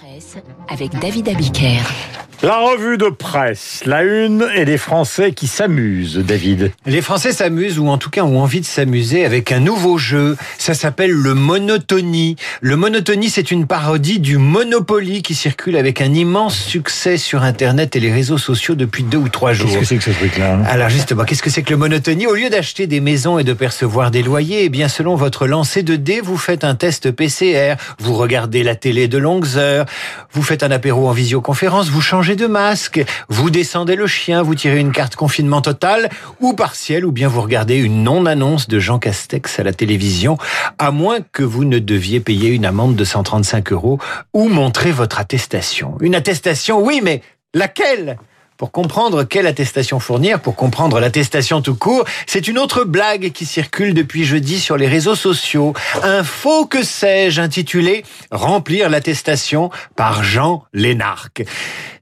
presse avec David Abiker. La revue de presse, la une et les Français qui s'amusent, David. Les Français s'amusent ou en tout cas ont envie de s'amuser avec un nouveau jeu. Ça s'appelle le Monotonie. Le Monotonie, c'est une parodie du Monopoly qui circule avec un immense succès sur Internet et les réseaux sociaux depuis deux ou trois jours. Qu'est-ce que c'est que ce truc-là hein? Alors justement, qu'est-ce que c'est que le Monotonie Au lieu d'acheter des maisons et de percevoir des loyers, eh bien selon votre lancer de dés, vous faites un test PCR, vous regardez la télé de longues heures, vous faites un apéro en visioconférence, vous changez de masque, vous descendez le chien, vous tirez une carte confinement total ou partiel, ou bien vous regardez une non-annonce de Jean Castex à la télévision, à moins que vous ne deviez payer une amende de 135 euros ou montrer votre attestation. Une attestation, oui, mais laquelle? Pour comprendre quelle attestation fournir, pour comprendre l'attestation tout court, c'est une autre blague qui circule depuis jeudi sur les réseaux sociaux. Un faux que sais-je intitulé Remplir l'attestation par Jean Lénarque.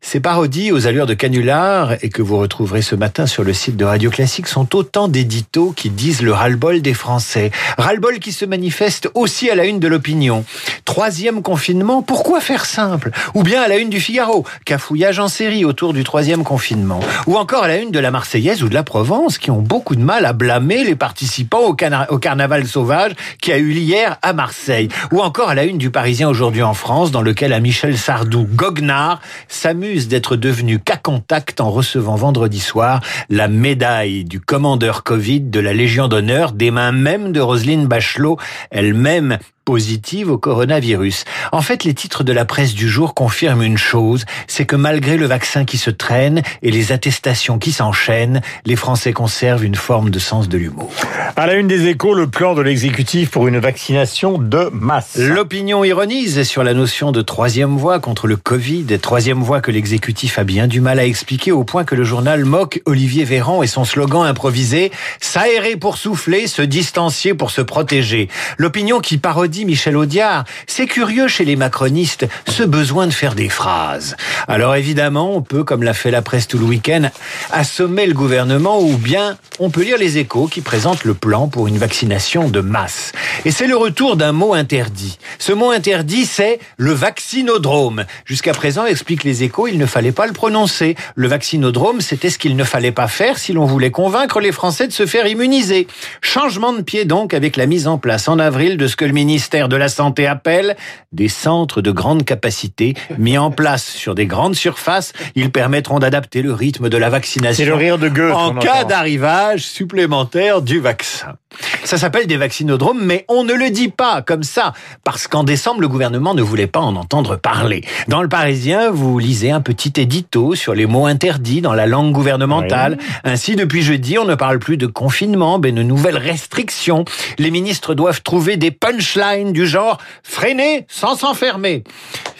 Ces parodies aux allures de canular et que vous retrouverez ce matin sur le site de Radio Classique sont autant d'éditos qui disent le ras-le-bol des Français. Ras-le-bol qui se manifeste aussi à la une de l'opinion. Troisième confinement, pourquoi faire simple? Ou bien à la une du Figaro, cafouillage en série autour du troisième confinement. Ou encore à la une de la Marseillaise ou de la Provence qui ont beaucoup de mal à blâmer les participants au, au carnaval sauvage qui a eu hier à Marseille. Ou encore à la une du Parisien aujourd'hui en France dans lequel un Michel Sardou goguenard s'amuse d'être devenu cas contact en recevant vendredi soir la médaille du commandeur Covid de la Légion d'honneur des mains même de Roselyne Bachelot, elle-même positive au coronavirus. En fait, les titres de la presse du jour confirment une chose, c'est que malgré le vaccin qui se traîne et les attestations qui s'enchaînent, les Français conservent une forme de sens de l'humour. À la une des échos, le plan de l'exécutif pour une vaccination de masse. L'opinion ironise sur la notion de troisième voie contre le Covid, troisième voie que l'exécutif a bien du mal à expliquer au point que le journal moque Olivier Véran et son slogan improvisé « S'aérer pour souffler, se distancier pour se protéger ». L'opinion qui parodie Michel Audiard, c'est curieux chez les macronistes, ce besoin de faire des phrases. Alors évidemment, on peut, comme l'a fait la presse tout le week-end, assommer le gouvernement ou bien on peut lire les échos qui présentent le plan pour une vaccination de masse. Et c'est le retour d'un mot interdit. Ce mot interdit, c'est le vaccinodrome. Jusqu'à présent, explique les échos, il ne fallait pas le prononcer. Le vaccinodrome, c'était ce qu'il ne fallait pas faire si l'on voulait convaincre les Français de se faire immuniser. Changement de pied donc avec la mise en place en avril de ce que le ministère de la Santé appelle des centres de grande capacité mis en place sur des grandes surfaces. Ils permettront d'adapter le rythme de la vaccination le rire de Goethe, en cas d'arrivage supplémentaire du vaccin. Ça s'appelle des vaccinodromes, mais on ne le dit pas comme ça, parce qu'en décembre, le gouvernement ne voulait pas en entendre parler. Dans le Parisien, vous lisez un petit édito sur les mots interdits dans la langue gouvernementale. Oui. Ainsi, depuis jeudi, on ne parle plus de confinement, mais de nouvelles restrictions. Les ministres doivent trouver des punchlines du genre freiner sans s'enfermer.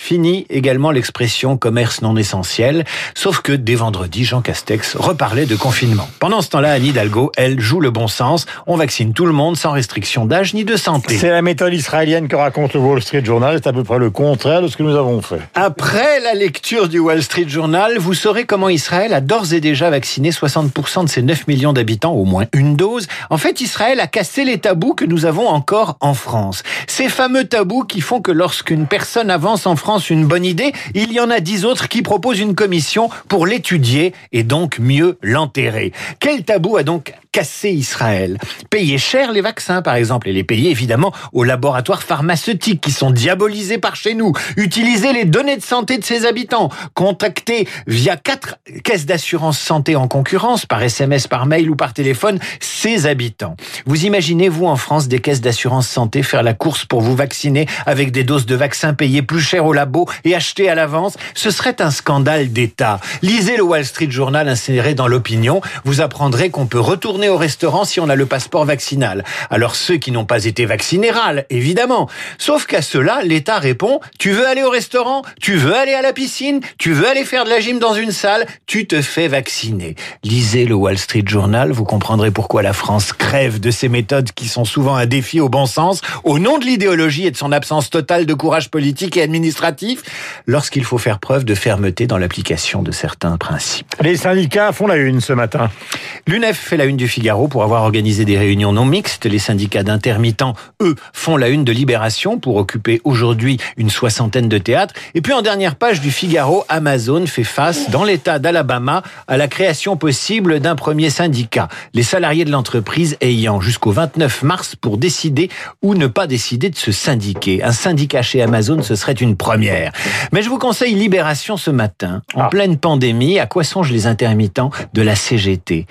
Fini également l'expression commerce non essentiel, sauf que dès vendredi, Jean Castex reparlait de confinement. Pendant ce temps-là, Anne Hidalgo, elle, joue le bon sens. On vaccine tout le monde sans restriction d'âge ni de santé. C'est la méthode israélienne que raconte le Wall Street Journal. C'est à peu près le contraire de ce que nous avons fait. Après la lecture du Wall Street Journal, vous saurez comment Israël a d'ores et déjà vacciné 60% de ses 9 millions d'habitants, au moins une dose. En fait, Israël a cassé les tabous que nous avons encore en France. Ces fameux tabous qui font que lorsqu'une personne avance en France une bonne idée, il y en a dix autres qui proposent une commission pour l'étudier et donc mieux l'enterrer. Quel tabou a donc cassé Israël Payer cher les vaccins, par exemple, et les payer évidemment aux laboratoires pharmaceutiques qui sont diabolisés par chez nous. Utiliser les données de santé de ses habitants. Contacter via quatre caisses d'assurance santé en concurrence, par SMS, par mail ou par téléphone, ses habitants. Vous imaginez, vous, en France, des caisses d'assurance santé faire la course pour vous vacciner avec des doses de vaccins payées plus cher au labo et achetées à l'avance? Ce serait un scandale d'État. Lisez le Wall Street Journal inséré dans l'opinion. Vous apprendrez qu'on peut retourner au restaurant si on a le passeport vaccinal. Alors ceux qui n'ont pas été vaccinés râlent, évidemment. Sauf qu'à cela, l'État répond, tu veux aller au restaurant, tu veux aller à la piscine, tu veux aller faire de la gym dans une salle, tu te fais vacciner. Lisez le Wall Street Journal, vous comprendrez pourquoi la France crève de ces méthodes qui sont souvent un défi au bon sens, au nom de l'idéologie et de son absence totale de courage politique et administratif, lorsqu'il faut faire preuve de fermeté dans l'application de certains principes. Les syndicats font la une ce matin. L'UNEF fait la une du Figaro pour avoir organisé des réunions non mixtes. Les syndicats d'intermittents, eux, font la une de Libération pour occuper aujourd'hui une soixantaine de théâtres. Et puis en dernière page du Figaro, Amazon fait face dans l'État d'Alabama à la création possible d'un premier syndicat. Les salariés de l'entreprise ayant jusqu'au 29 mars pour décider ou ne pas décider de se syndiquer. Un syndicat chez Amazon, ce serait une première. Mais je vous conseille Libération ce matin, en Ah. pleine pandémie. À quoi songent les intermittents de la CGT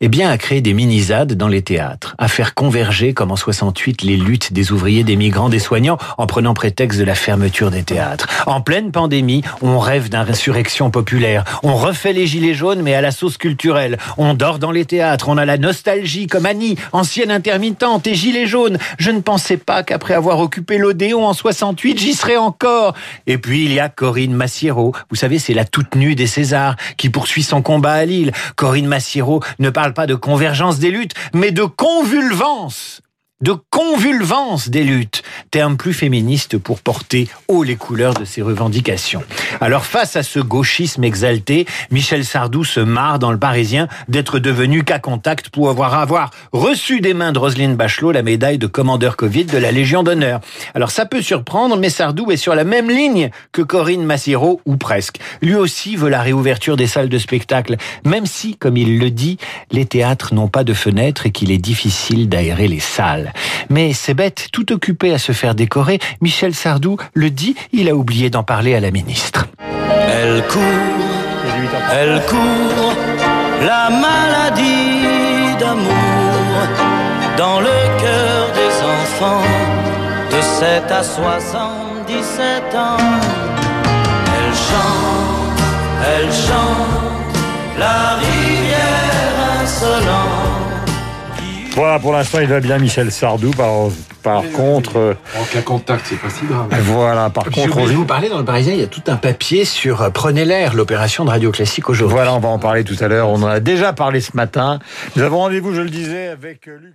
eh bien, à créer des mini-ZAD dans les théâtres, à faire converger, comme en 68, les luttes des ouvriers, des migrants, des soignants, en prenant prétexte de la fermeture des théâtres. En pleine pandémie, on rêve d'insurrection populaire. On refait les gilets jaunes, mais à la sauce culturelle. On dort dans les théâtres, on a la nostalgie, comme Annie, ancienne intermittente et gilet jaune. Je ne pensais pas qu'après avoir occupé l'Odéon en 68, j'y serais encore. Et puis, il y a Corinne Massiero. Vous savez, c'est la toute nue des Césars, qui poursuit son combat à Lille. Corinne Massiero ne parle pas de convergence des luttes, mais de convulvance de convulvance des luttes, terme plus féministe pour porter haut les couleurs de ses revendications. Alors face à ce gauchisme exalté, Michel Sardou se marre dans le Parisien d'être devenu cas contact pour avoir, reçu des mains de Roselyne Bachelot la médaille de commandeur Covid de la Légion d'honneur. Alors ça peut surprendre, mais Sardou est sur la même ligne que Corinne Massiero, ou presque. Lui aussi veut la réouverture des salles de spectacle, même si, comme il le dit, les théâtres n'ont pas de fenêtres et qu'il est difficile d'aérer les salles. Mais c'est bête, tout occupé à se faire décorer, Michel Sardou le dit, il a oublié d'en parler à la ministre. Elle court, elle court, la maladie d'amour dans le cœur des enfants de 7 à 77 ans. Elle chante, elle chante, la rivière insolente. Voilà, pour l'instant, il va bien, Michel Sardou. Par, par contre, euh, En cas contact, c'est pas si grave. voilà, par contre, de on- vous parler dans le Parisien, il y a tout un papier sur euh, Prenez l'air, l'opération de Radio Classique aujourd'hui. voilà, on va en parler tout à l'heure. On en a déjà parlé ce matin. Nous avons rendez-vous, je le disais, avec euh, Luc.